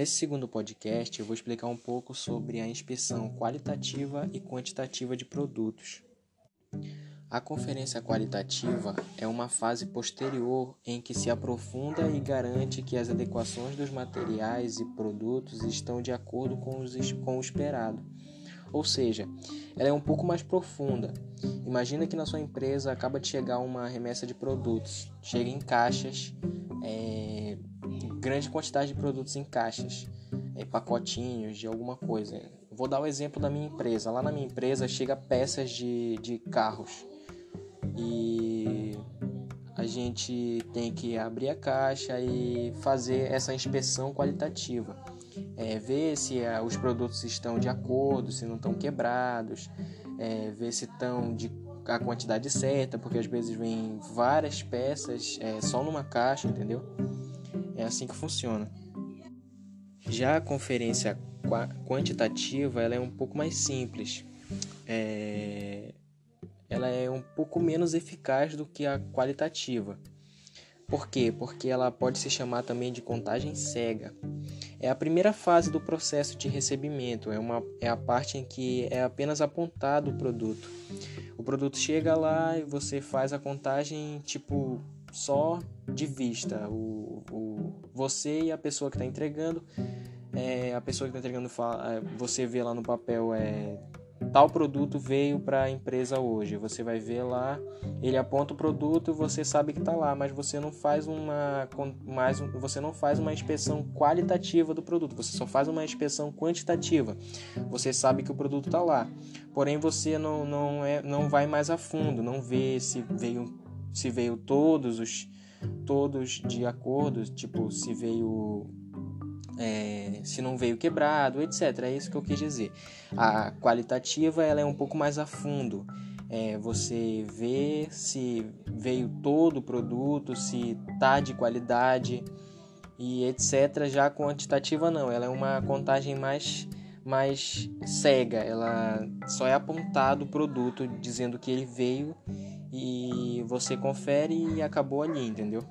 Nesse segundo podcast, eu vou explicar um pouco sobre a inspeção qualitativa e quantitativa de produtos. A conferência qualitativa é uma fase posterior em que se aprofunda e garante que as adequações dos materiais e produtos estão de acordo com, os, com o esperado. Ou seja, ela é um pouco mais profunda. Imagina que na sua empresa acaba de chegar uma remessa de produtos, chega em caixas, é, grande quantidade de produtos em caixas, é, pacotinhos de alguma coisa. Vou dar o exemplo da minha empresa. Lá na minha empresa chega peças de, de carros e a gente tem que abrir a caixa e fazer essa inspeção qualitativa. É, ver se é, os produtos estão de acordo, se não estão quebrados, é, ver se estão de a quantidade certa, porque às vezes vem várias peças é, só numa caixa, entendeu? É assim que funciona. Já a conferência quantitativa ela é um pouco mais simples. É, ela é um pouco menos eficaz do que a qualitativa. Por quê? Porque ela pode se chamar também de contagem cega. É a primeira fase do processo de recebimento, é, uma, é a parte em que é apenas apontado o produto. O produto chega lá e você faz a contagem tipo só de vista. O, o, você e a pessoa que está entregando, é, a pessoa que está entregando fala, é, você vê lá no papel é tal produto veio para a empresa hoje. Você vai ver lá, ele aponta o produto, você sabe que está lá, mas você não faz uma mais você não faz uma inspeção qualitativa do produto, você só faz uma inspeção quantitativa. Você sabe que o produto está lá, porém você não, não é não vai mais a fundo, não vê se veio se veio todos os todos de acordo, tipo se veio é, se não veio quebrado, etc. É isso que eu quis dizer. A qualitativa ela é um pouco mais a fundo. É, você vê se veio todo o produto, se tá de qualidade e etc. Já a quantitativa não, ela é uma contagem mais mais cega, ela só é apontado o produto dizendo que ele veio e você confere e acabou ali, entendeu?